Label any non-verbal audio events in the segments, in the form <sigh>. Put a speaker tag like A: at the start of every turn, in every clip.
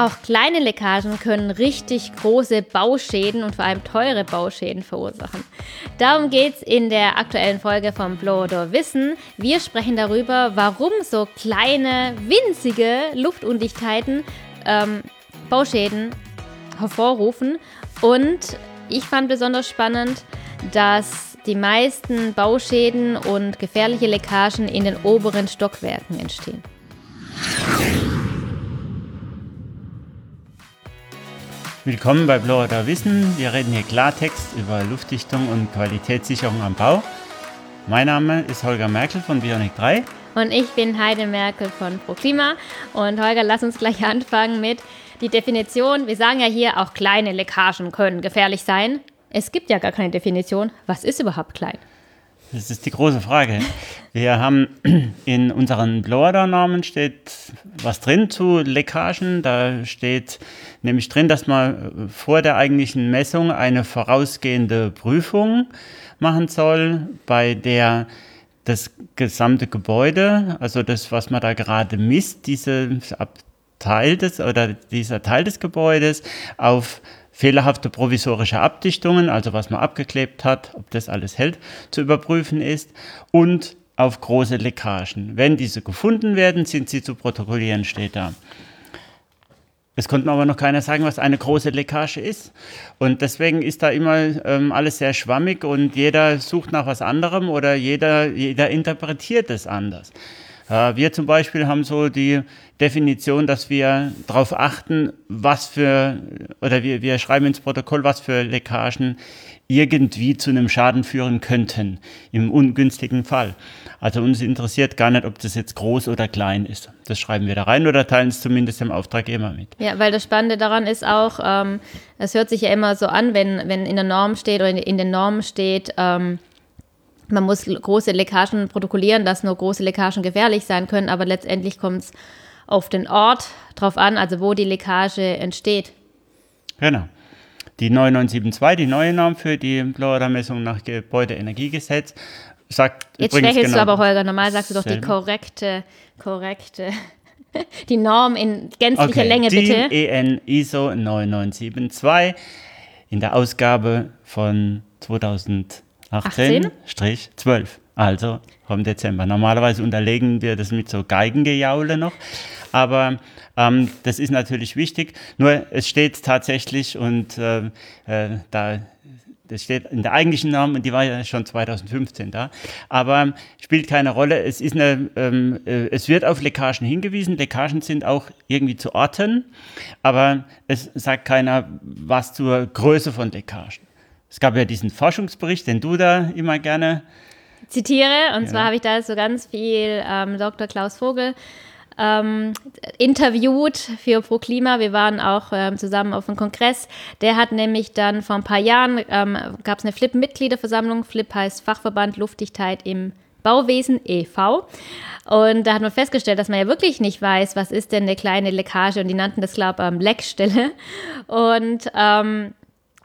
A: Auch kleine Leckagen können richtig große Bauschäden und vor allem teure Bauschäden verursachen. Darum geht es in der aktuellen Folge vom Blower Wissen. Wir sprechen darüber, warum so kleine, winzige Luftundichtheiten ähm, Bauschäden hervorrufen. Und ich fand besonders spannend, dass die meisten Bauschäden und gefährliche Leckagen in den oberen Stockwerken entstehen.
B: Willkommen bei Blower Wissen. Wir reden hier Klartext über Luftdichtung und Qualitätssicherung am Bau. Mein Name ist Holger Merkel von Bionic 3.
A: Und ich bin Heide Merkel von ProKlima. Und Holger, lass uns gleich <laughs> anfangen mit die Definition. Wir sagen ja hier, auch kleine Leckagen können gefährlich sein. Es gibt ja gar keine Definition. Was ist überhaupt klein?
B: Das ist die große Frage. Wir haben <clears throat> in unseren Blower-Namen steht was drin zu Leckagen. Da steht nämlich drin, dass man vor der eigentlichen Messung eine vorausgehende Prüfung machen soll, bei der das gesamte Gebäude, also das, was man da gerade misst, dieses Teil des oder dieser Teil des Gebäudes auf fehlerhafte provisorische Abdichtungen, also was man abgeklebt hat, ob das alles hält, zu überprüfen ist und auf große Leckagen. Wenn diese gefunden werden, sind sie zu protokollieren, steht da. Es konnte aber noch keiner sagen, was eine große Leckage ist. Und deswegen ist da immer ähm, alles sehr schwammig und jeder sucht nach was anderem oder jeder, jeder interpretiert es anders. Äh, wir zum Beispiel haben so die Definition, dass wir darauf achten, was für, oder wir, wir schreiben ins Protokoll, was für Leckagen irgendwie zu einem Schaden führen könnten, im ungünstigen Fall. Also uns interessiert gar nicht, ob das jetzt groß oder klein ist. Das schreiben wir da rein oder teilen es zumindest dem Auftraggeber mit.
A: Ja, weil das Spannende daran ist auch, ähm, es hört sich ja immer so an, wenn, wenn in der Norm steht oder in, in den Normen steht, ähm, man muss große Leckagen protokollieren, dass nur große Leckagen gefährlich sein können, aber letztendlich kommt es auf den Ort drauf an, also wo die Leckage entsteht.
B: Genau. Die 9972, die neue Norm für die Blower-Messung nach Gebäudeenergiegesetz, sagt
A: Jetzt schwächelst genau du aber, Holger, normal sagst du doch die korrekte, korrekte, <laughs> die Norm in gänzlicher okay. Länge, bitte.
B: Die EN ISO 9972 in der Ausgabe von 2000 18-12, also vom Dezember. Normalerweise unterlegen wir das mit so Geigengejaule noch, aber ähm, das ist natürlich wichtig. Nur es steht tatsächlich und äh, äh, da das steht in der eigentlichen Norm und die war ja schon 2015 da. Aber spielt keine Rolle. Es, ist eine, ähm, äh, es wird auf Leckagen hingewiesen. Leckagen sind auch irgendwie zu orten, aber es sagt keiner was zur Größe von Leckagen. Es gab ja diesen Forschungsbericht, den du da immer gerne
A: zitiere. Und ja. zwar habe ich da so ganz viel ähm, Dr. Klaus Vogel ähm, interviewt für Pro Klima. Wir waren auch ähm, zusammen auf einem Kongress. Der hat nämlich dann vor ein paar Jahren, ähm, gab es eine FLIP-Mitgliederversammlung. FLIP heißt Fachverband Luftdichtheit im Bauwesen e.V. Und da hat man festgestellt, dass man ja wirklich nicht weiß, was ist denn eine kleine Leckage. Und die nannten das, glaube ich, ähm, Leckstelle. Und ähm,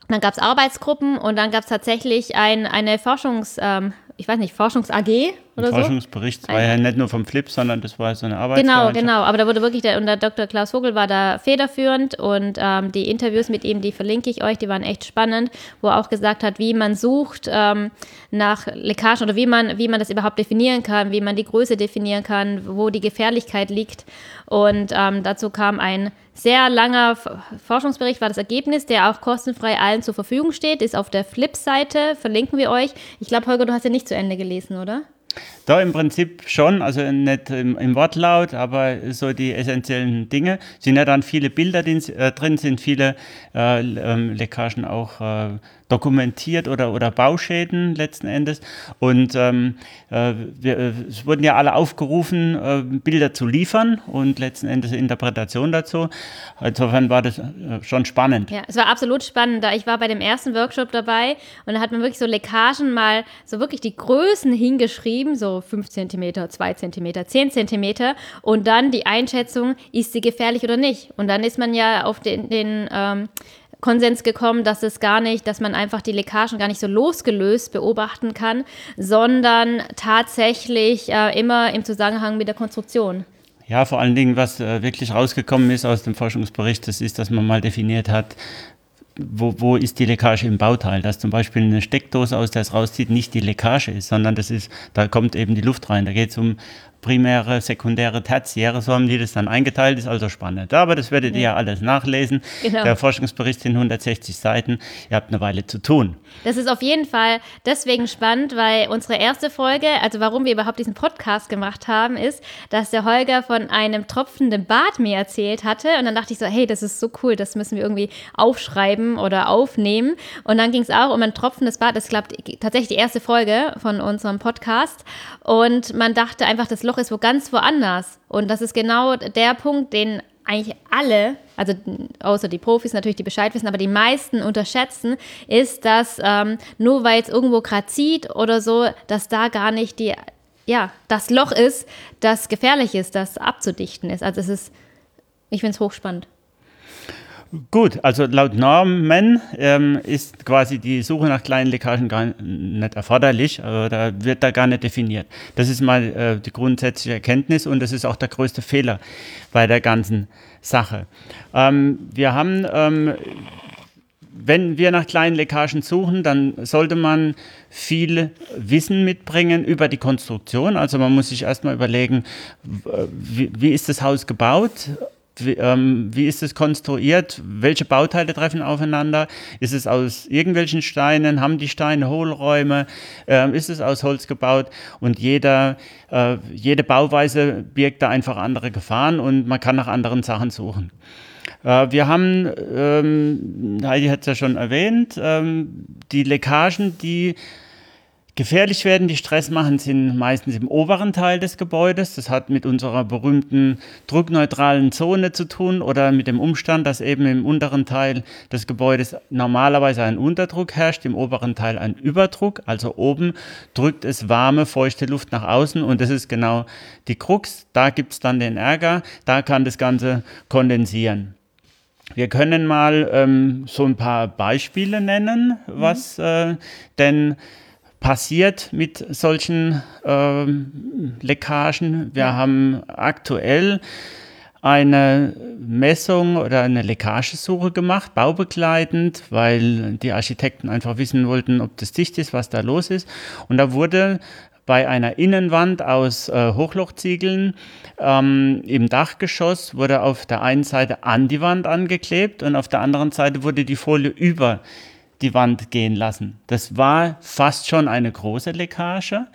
A: dann gab es Arbeitsgruppen und dann gab es tatsächlich ein, eine Forschungs, ähm, ich weiß nicht, Forschungs-AG oder
B: so. Forschungsbericht war ja nicht nur vom Flip, sondern das war so eine Arbeit.
A: Genau, genau. Aber da wurde wirklich, der, und der Dr. Klaus Vogel war da federführend und ähm, die Interviews mit ihm, die verlinke ich euch, die waren echt spannend, wo er auch gesagt hat, wie man sucht ähm, nach Leckagen oder wie man, wie man das überhaupt definieren kann, wie man die Größe definieren kann, wo die Gefährlichkeit liegt. Und ähm, dazu kam ein sehr langer Forschungsbericht, war das Ergebnis, der auch kostenfrei allen zur Verfügung steht, ist auf der Flip-Seite, verlinken wir euch. Ich glaube, Holger, du hast ja nicht zu Ende gelesen, oder?
B: Da im Prinzip schon, also nicht im, im, Wortlaut, aber so die essentiellen Dinge. Sind ja dann viele Bilder die, äh, drin, sind viele äh, ähm, Leckagen auch äh, dokumentiert oder, oder Bauschäden letzten Endes. Und ähm, äh, wir, äh, es wurden ja alle aufgerufen, äh, Bilder zu liefern und letzten Endes Interpretation dazu. Insofern war das äh, schon spannend.
A: Ja, es war absolut spannend. Ich war bei dem ersten Workshop dabei und da hat man wirklich so Leckagen mal so wirklich die Größen hingeschrieben, so 5 cm, 2 cm, 10 cm und dann die Einschätzung, ist sie gefährlich oder nicht. Und dann ist man ja auf den, den ähm, Konsens gekommen, dass es gar nicht, dass man einfach die Leckagen gar nicht so losgelöst beobachten kann, sondern tatsächlich äh, immer im Zusammenhang mit der Konstruktion.
B: Ja, vor allen Dingen, was äh, wirklich rausgekommen ist aus dem Forschungsbericht, das ist, dass man mal definiert hat, wo, wo ist die Leckage im Bauteil? Dass zum Beispiel eine Steckdose, aus der es rauszieht, nicht die Leckage ist, sondern das ist, da kommt eben die Luft rein. Da geht es um primäre, sekundäre, tertiäre, so haben die das dann eingeteilt, ist also spannend. Aber das werdet ja. ihr ja alles nachlesen. Genau. Der Forschungsbericht sind 160 Seiten. Ihr habt eine Weile zu tun.
A: Das ist auf jeden Fall deswegen spannend, weil unsere erste Folge, also warum wir überhaupt diesen Podcast gemacht haben, ist, dass der Holger von einem tropfenden Bad mir erzählt hatte. Und dann dachte ich so, hey, das ist so cool, das müssen wir irgendwie aufschreiben oder aufnehmen. Und dann ging es auch um ein tropfendes Bad. Das ist, glaube ich, tatsächlich die erste Folge von unserem Podcast. Und man dachte einfach, das Loch Loch ist wo ganz woanders. Und das ist genau der Punkt, den eigentlich alle, also außer die Profis natürlich, die Bescheid wissen, aber die meisten unterschätzen, ist, dass ähm, nur weil es irgendwo gerade zieht oder so, dass da gar nicht die, ja, das Loch ist, das gefährlich ist, das abzudichten ist. Also es ist, ich finde es hochspannend.
B: Gut, also laut Normen ähm, ist quasi die Suche nach kleinen Leckagen gar nicht erforderlich, oder wird da gar nicht definiert. Das ist mal äh, die grundsätzliche Erkenntnis und das ist auch der größte Fehler bei der ganzen Sache. Ähm, wir haben, ähm, wenn wir nach kleinen Leckagen suchen, dann sollte man viel Wissen mitbringen über die Konstruktion. Also man muss sich erstmal überlegen, wie, wie ist das Haus gebaut? Wie, ähm, wie, ist es konstruiert? Welche Bauteile treffen aufeinander? Ist es aus irgendwelchen Steinen? Haben die Steine Hohlräume? Ähm, ist es aus Holz gebaut? Und jeder, äh, jede Bauweise birgt da einfach andere Gefahren und man kann nach anderen Sachen suchen. Äh, wir haben, ähm, Heidi hat es ja schon erwähnt, ähm, die Leckagen, die Gefährlich werden die Stress machen sind meistens im oberen Teil des Gebäudes. Das hat mit unserer berühmten druckneutralen Zone zu tun oder mit dem Umstand, dass eben im unteren Teil des Gebäudes normalerweise ein Unterdruck herrscht, im oberen Teil ein Überdruck. Also oben drückt es warme, feuchte Luft nach außen und das ist genau die Krux. Da gibt es dann den Ärger, da kann das Ganze kondensieren. Wir können mal ähm, so ein paar Beispiele nennen, was mhm. äh, denn passiert mit solchen ähm, Leckagen. Wir haben aktuell eine Messung oder eine Leckagesuche gemacht, baubegleitend, weil die Architekten einfach wissen wollten, ob das dicht ist, was da los ist. Und da wurde bei einer Innenwand aus äh, Hochlochziegeln ähm, im Dachgeschoss wurde auf der einen Seite an die Wand angeklebt und auf der anderen Seite wurde die Folie über die Wand gehen lassen. Das war fast schon eine große Leckage.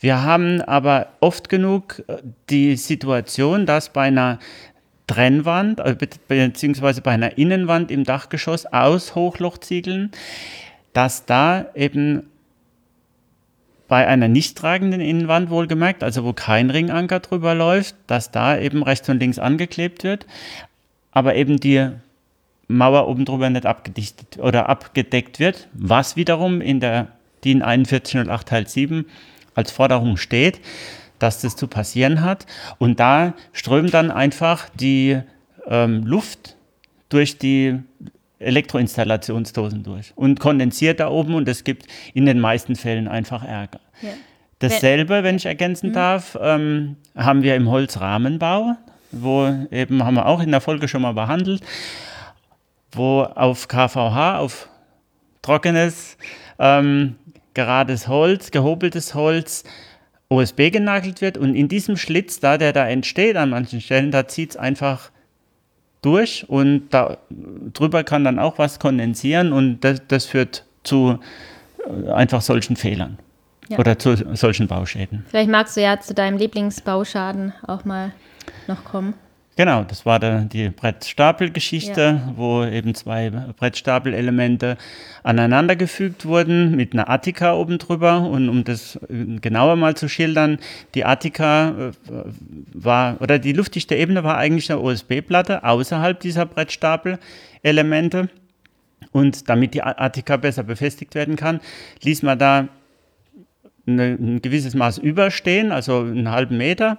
B: Wir haben aber oft genug äh, die Situation, dass bei einer Trennwand, äh, beziehungsweise bei einer Innenwand im Dachgeschoss aus Hochlochziegeln, dass da eben bei einer nicht tragenden Innenwand wohlgemerkt, also wo kein Ringanker drüber läuft, dass da eben rechts und links angeklebt wird, aber eben die Mauer oben drüber nicht abgedichtet oder abgedeckt wird, was wiederum in der DIN 4108 Teil 7 als Forderung steht, dass das zu passieren hat. Und da strömt dann einfach die ähm, Luft durch die Elektroinstallationsdosen durch und kondensiert da oben und es gibt in den meisten Fällen einfach Ärger. Ja. Dasselbe, wenn ich ergänzen mhm. darf, ähm, haben wir im Holzrahmenbau, wo eben haben wir auch in der Folge schon mal behandelt wo auf KVH, auf trockenes, ähm, gerades Holz, gehobeltes Holz, OSB genagelt wird und in diesem Schlitz da, der da entsteht an manchen Stellen, da zieht es einfach durch und da drüber kann dann auch was kondensieren und das, das führt zu äh, einfach solchen Fehlern ja. oder zu solchen Bauschäden.
A: Vielleicht magst du ja zu deinem Lieblingsbauschaden auch mal noch kommen.
B: Genau, das war da die Brettstapelgeschichte, ja. wo eben zwei Brettstapelelemente aneinandergefügt wurden mit einer Attika oben drüber. Und um das genauer mal zu schildern, die Attika äh, war, oder die luftdichte Ebene war eigentlich eine OSB-Platte außerhalb dieser Brettstapelelemente. Und damit die Attika besser befestigt werden kann, ließ man da ein gewisses Maß überstehen, also einen halben Meter,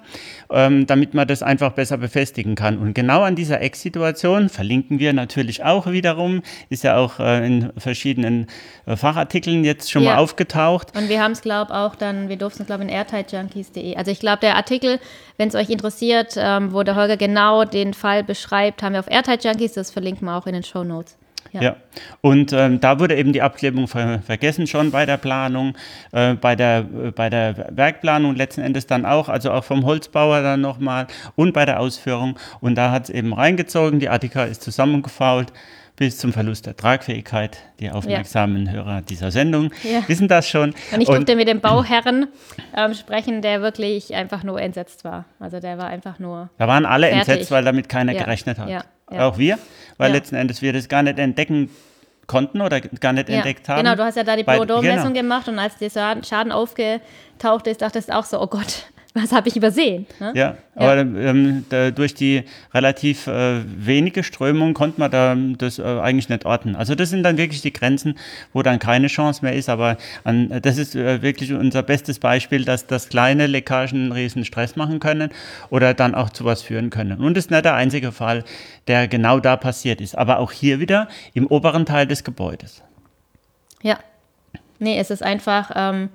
B: ähm, damit man das einfach besser befestigen kann. Und genau an dieser Ecksituation verlinken wir natürlich auch wiederum, ist ja auch äh, in verschiedenen äh, Fachartikeln jetzt schon ja. mal aufgetaucht.
A: Und wir haben es, glaube ich, auch dann, wir durften es, glaube ich, in airtightjunkies.de. Also ich glaube, der Artikel, wenn es euch interessiert, ähm, wo der Holger genau den Fall beschreibt, haben wir auf Airtight Junkies, das verlinken wir auch in den Show Notes.
B: Ja. ja. Und ähm, da wurde eben die Abklebung ver vergessen schon bei der Planung, äh, bei, der, äh, bei der Werkplanung letzten Endes dann auch, also auch vom Holzbauer dann nochmal und bei der Ausführung. Und da hat es eben reingezogen, die Attika ist zusammengefault bis zum Verlust der Tragfähigkeit. Die aufmerksamen ja. Hörer dieser Sendung ja. wissen das schon.
A: Und ich durfte mit dem <clears throat> Bauherren ähm, sprechen, der wirklich einfach nur entsetzt war. Also der war einfach nur.
B: Da waren alle fertig. entsetzt, weil damit keiner ja. gerechnet hat. Auch wir, weil letzten Endes wir das gar nicht entdecken konnten oder gar nicht entdeckt haben.
A: Genau, du hast ja da die Bordeaux-Messung genau. gemacht und als der Schaden aufgetaucht ist, dachtest du auch so, oh Gott, was habe ich übersehen?
B: Ne? Ja, aber ähm, da, durch die relativ äh, wenige Strömung konnte man da das äh, eigentlich nicht orten. Also das sind dann wirklich die Grenzen, wo dann keine Chance mehr ist. Aber an, das ist äh, wirklich unser bestes Beispiel, dass, dass kleine Leckagen einen riesen Stress machen können oder dann auch zu was führen können. Und das ist nicht der einzige Fall, der genau da passiert ist. Aber auch hier wieder im oberen Teil des Gebäudes.
A: Ja. Nee, es ist einfach... Ähm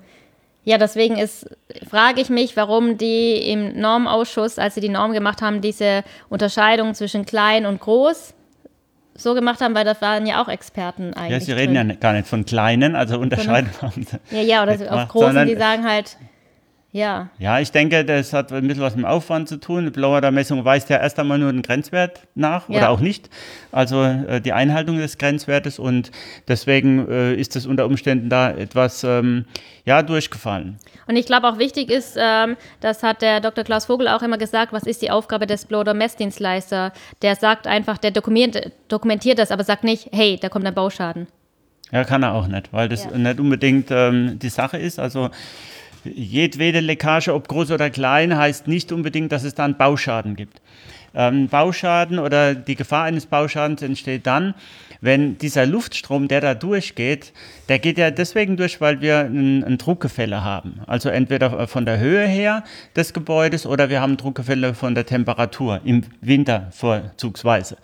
A: ja, deswegen ist, frage ich mich, warum die im Normausschuss, als sie die Norm gemacht haben, diese Unterscheidung zwischen klein und groß so gemacht haben, weil das waren ja auch Experten eigentlich. Ja,
B: sie reden drin. ja gar nicht von kleinen, also unterscheiden.
A: Ja, ja, oder auf großen, die sagen halt, ja.
B: Ja, ich denke, das hat ein bisschen was mit dem Aufwand zu tun. Die Blower-Messung weist ja erst einmal nur den Grenzwert nach ja. oder auch nicht. Also äh, die Einhaltung des Grenzwertes und deswegen äh, ist das unter Umständen da etwas ähm, ja, durchgefallen.
A: Und ich glaube auch wichtig ist, ähm, das hat der Dr. Klaus Vogel auch immer gesagt, was ist die Aufgabe des Blower-Messdienstleister? Der sagt einfach, der dokumentiert, dokumentiert das, aber sagt nicht, hey, da kommt ein Bauschaden.
B: Ja, kann er auch nicht, weil das ja. nicht unbedingt ähm, die Sache ist. Also jedwede Leckage, ob groß oder klein, heißt nicht unbedingt, dass es dann Bauschaden gibt. Ähm, Bauschaden oder die Gefahr eines Bauschadens entsteht dann, wenn dieser Luftstrom, der da durchgeht, der geht ja deswegen durch, weil wir ein, ein Druckgefälle haben. Also entweder von der Höhe her des Gebäudes oder wir haben Druckgefälle von der Temperatur, im Winter vorzugsweise.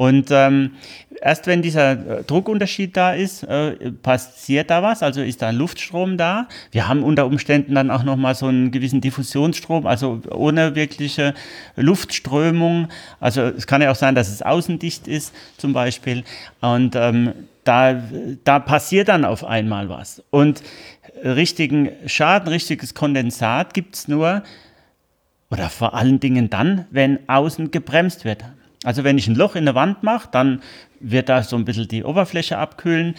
B: Und ähm, erst wenn dieser äh, Druckunterschied da ist, äh, passiert da was, also ist da ein Luftstrom da. Wir haben unter Umständen dann auch nochmal so einen gewissen Diffusionsstrom, also ohne wirkliche Luftströmung. Also es kann ja auch sein, dass es außendicht ist zum Beispiel. Und ähm, da, da passiert dann auf einmal was. Und richtigen Schaden, richtiges Kondensat gibt es nur, oder vor allen Dingen dann, wenn außen gebremst wird. Also wenn ich ein Loch in der Wand mache, dann wird da so ein bisschen die Oberfläche abkühlen.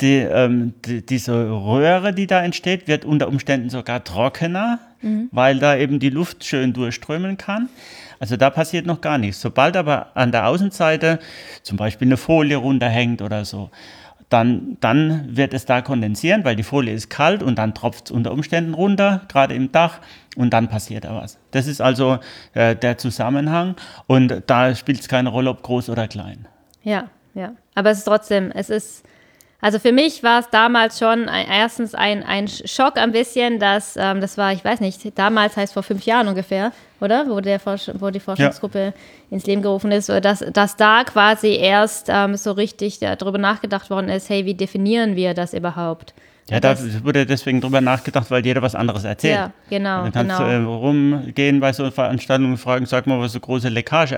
B: Die, ähm, die, diese Röhre, die da entsteht, wird unter Umständen sogar trockener, mhm. weil da eben die Luft schön durchströmen kann. Also da passiert noch gar nichts. Sobald aber an der Außenseite zum Beispiel eine Folie runterhängt oder so, dann, dann wird es da kondensieren, weil die Folie ist kalt und dann tropft es unter Umständen runter, gerade im Dach, und dann passiert da was. Das ist also äh, der Zusammenhang und da spielt es keine Rolle, ob groß oder klein.
A: Ja, ja. Aber es ist trotzdem, es ist also für mich war es damals schon ein, erstens ein, ein Schock ein bisschen, dass ähm, das war, ich weiß nicht, damals heißt vor fünf Jahren ungefähr, oder? Wo, der Forsch wo die Forschungsgruppe ja. ins Leben gerufen ist, dass, dass da quasi erst ähm, so richtig darüber nachgedacht worden ist, hey, wie definieren wir das überhaupt?
B: Ja, da wurde deswegen drüber nachgedacht, weil jeder was anderes erzählt. Ja,
A: genau.
B: Dann kannst
A: genau.
B: du äh, rumgehen bei so Veranstaltungen und fragen, sag mal, was so große Leckage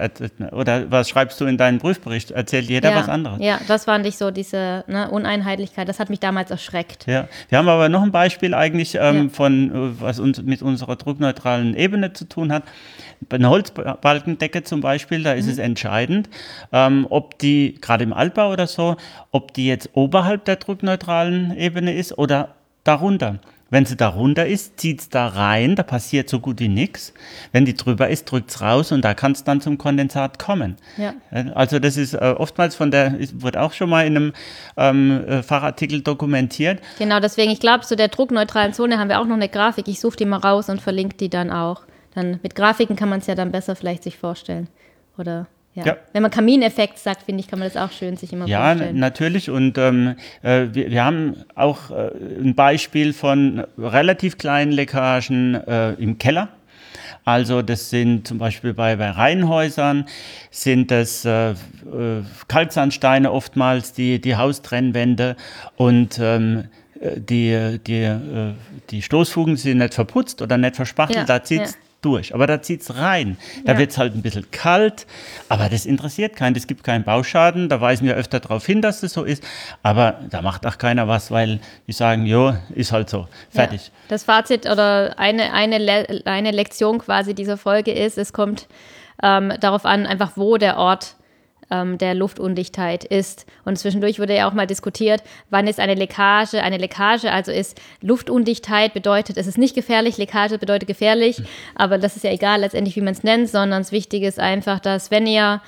B: oder was schreibst du in deinen Prüfbericht? Erzählt jeder
A: ja,
B: was anderes.
A: Ja, das fand ich so, diese ne, Uneinheitlichkeit, das hat mich damals erschreckt.
B: Ja, wir haben aber noch ein Beispiel eigentlich ähm, ja. von, was uns mit unserer druckneutralen Ebene zu tun hat. Bei einer Holzbalkendecke zum Beispiel, da ist mhm. es entscheidend, ähm, ob die, gerade im Altbau oder so, ob die jetzt oberhalb der druckneutralen Ebene ist oder darunter. Wenn sie darunter ist, zieht es da rein, da passiert so gut wie nichts. Wenn die drüber ist, drückt es raus und da kann es dann zum Kondensat kommen. Ja. Also das ist äh, oftmals von der, wird auch schon mal in einem ähm, äh, Fachartikel dokumentiert.
A: Genau, deswegen, ich glaube, zu der druckneutralen Zone haben wir auch noch eine Grafik. Ich suche die mal raus und verlinke die dann auch. Dann mit Grafiken kann man es ja dann besser vielleicht sich vorstellen. Oder Ja. ja. Wenn man Kamineffekt sagt, finde ich, kann man das auch schön sich immer
B: ja, vorstellen. Ja, natürlich. Und ähm, äh, wir, wir, haben auch äh, ein Beispiel von relativ kleinen Leckagen äh, im Keller. Also das sind zum Beispiel bei, bei Reihenhäusern sind das äh, äh, Kalksandsteine oftmals, die, die Haustrennwände und ähm, äh, die, die, äh, die Stoßfugen sind nicht verputzt oder nicht verspachtelt, ja, da zieht es ja durch. Aber da zieht es rein. Da ja. wird es halt ein bisschen kalt, aber das interessiert keinen. Es gibt keinen Bauschaden. Da weisen wir öfter darauf hin, dass das so ist. Aber da macht auch keiner was, weil die sagen, jo, ist halt so. Fertig. Ja.
A: Das Fazit oder eine, eine, Le eine Lektion quasi dieser Folge ist, es kommt ähm, darauf an, einfach wo der Ort ähm, der Luftundichtheit ist. Und zwischendurch wurde ja auch mal diskutiert, wann ist eine Leckage eine Leckage, also ist Luftundichtheit bedeutet, es ist nicht gefährlich, Leckage bedeutet gefährlich, aber das ist ja egal letztendlich, wie man es nennt, sondern das Wichtige ist einfach, dass wenn ihr,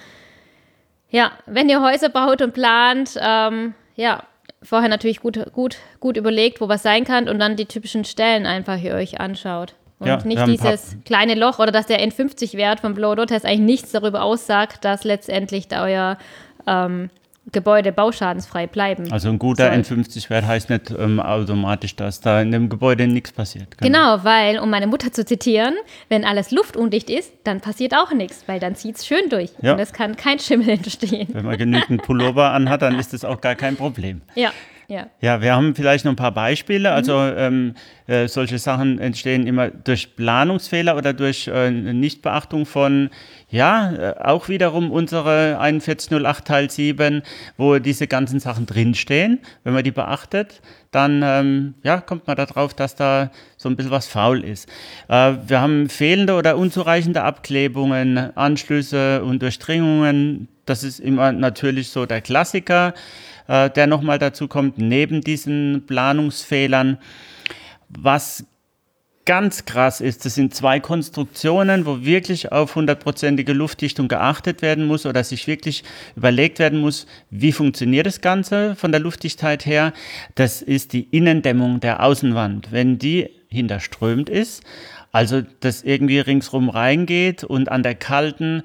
A: ja, wenn ihr Häuser baut und plant, ähm, ja, vorher natürlich gut, gut, gut überlegt, wo was sein kann und dann die typischen Stellen einfach hier euch anschaut. Und ja, nicht dieses kleine Loch oder dass der N50-Wert vom Blow Dot Test eigentlich nichts darüber aussagt, dass letztendlich da euer ähm, Gebäude bauschadensfrei bleiben.
B: Also ein guter N50-Wert heißt nicht ähm, automatisch, dass da in dem Gebäude nichts passiert.
A: Genau. genau, weil, um meine Mutter zu zitieren, wenn alles luftundicht ist, dann passiert auch nichts, weil dann zieht es schön durch ja. und es kann kein Schimmel <laughs> entstehen.
B: Wenn man genügend Pullover anhat, dann ist das auch gar kein Problem.
A: Ja. Ja.
B: ja, wir haben vielleicht noch ein paar Beispiele. Mhm. Also ähm, äh, solche Sachen entstehen immer durch Planungsfehler oder durch äh, Nichtbeachtung von, ja, äh, auch wiederum unsere 4108 Teil 7, wo diese ganzen Sachen drinstehen. Wenn man die beachtet, dann ähm, ja, kommt man darauf, dass da so ein bisschen was faul ist. Äh, wir haben fehlende oder unzureichende Abklebungen, Anschlüsse und Durchdringungen. Das ist immer natürlich so der Klassiker äh, der nochmal dazu kommt, neben diesen Planungsfehlern. Was ganz krass ist, das sind zwei Konstruktionen, wo wirklich auf hundertprozentige Luftdichtung geachtet werden muss oder sich wirklich überlegt werden muss, wie funktioniert das Ganze von der Luftdichtheit her. Das ist die Innendämmung der Außenwand. Wenn die hinterströmt ist, also das irgendwie ringsrum reingeht und an der kalten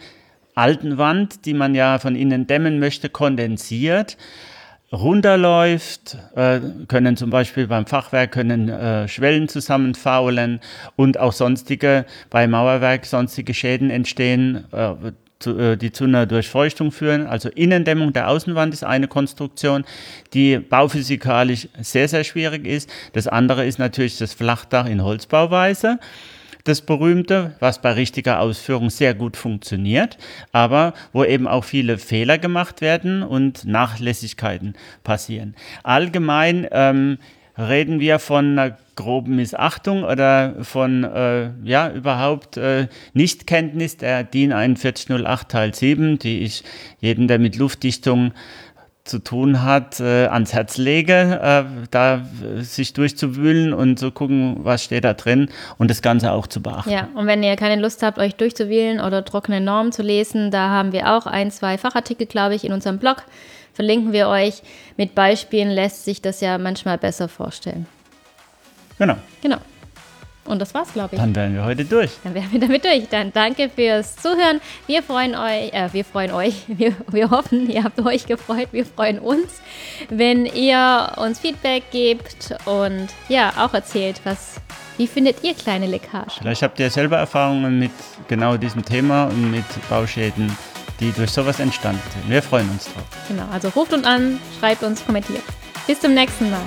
B: alten Wand, die man ja von innen dämmen möchte, kondensiert, runterläuft, äh, können zum Beispiel beim Fachwerk können äh, Schwellen zusammenfaulen und auch sonstige, bei Mauerwerk sonstige Schäden entstehen, äh, zu, äh, die zu einer Durchfeuchtung führen. Also Innendämmung der Außenwand ist eine Konstruktion, die bauphysikalisch sehr, sehr schwierig ist. Das andere ist natürlich das Flachdach in Holzbauweise das berühmte, was bei richtiger Ausführung sehr gut funktioniert, aber wo eben auch viele Fehler gemacht werden und Nachlässigkeiten passieren. Allgemein ähm, reden wir von einer groben Missachtung oder von äh, ja überhaupt äh, Nichtkenntnis der DIN 4108 Teil 7, die ich jedem, der mit Luftdichtung zu tun hat, äh, ans Herz lege, äh, da sich durchzuwühlen und zu gucken, was steht da drin und das Ganze auch zu beachten.
A: Ja, und wenn ihr keine Lust habt, euch durchzuwühlen oder trockene Normen zu lesen, da haben wir auch ein, zwei Fachartikel, glaube ich, in unserem Blog. Verlinken wir euch. Mit Beispielen lässt sich das ja manchmal besser vorstellen.
B: Genau.
A: Genau. Und das war's, glaube ich.
B: Dann wären wir heute durch.
A: Dann wären wir damit durch. Dann danke fürs Zuhören. Wir freuen euch, äh, wir freuen euch, <laughs> wir, wir hoffen, ihr habt euch gefreut. Wir freuen uns, wenn ihr uns Feedback gebt und ja, auch erzählt, was, wie findet ihr kleine Leckagen?
B: Vielleicht habt ihr selber Erfahrungen mit genau diesem Thema und mit Bauschäden, die durch sowas entstanden sind. Wir freuen uns drauf.
A: Genau, also ruft uns an, schreibt uns, kommentiert. Bis zum nächsten Mal.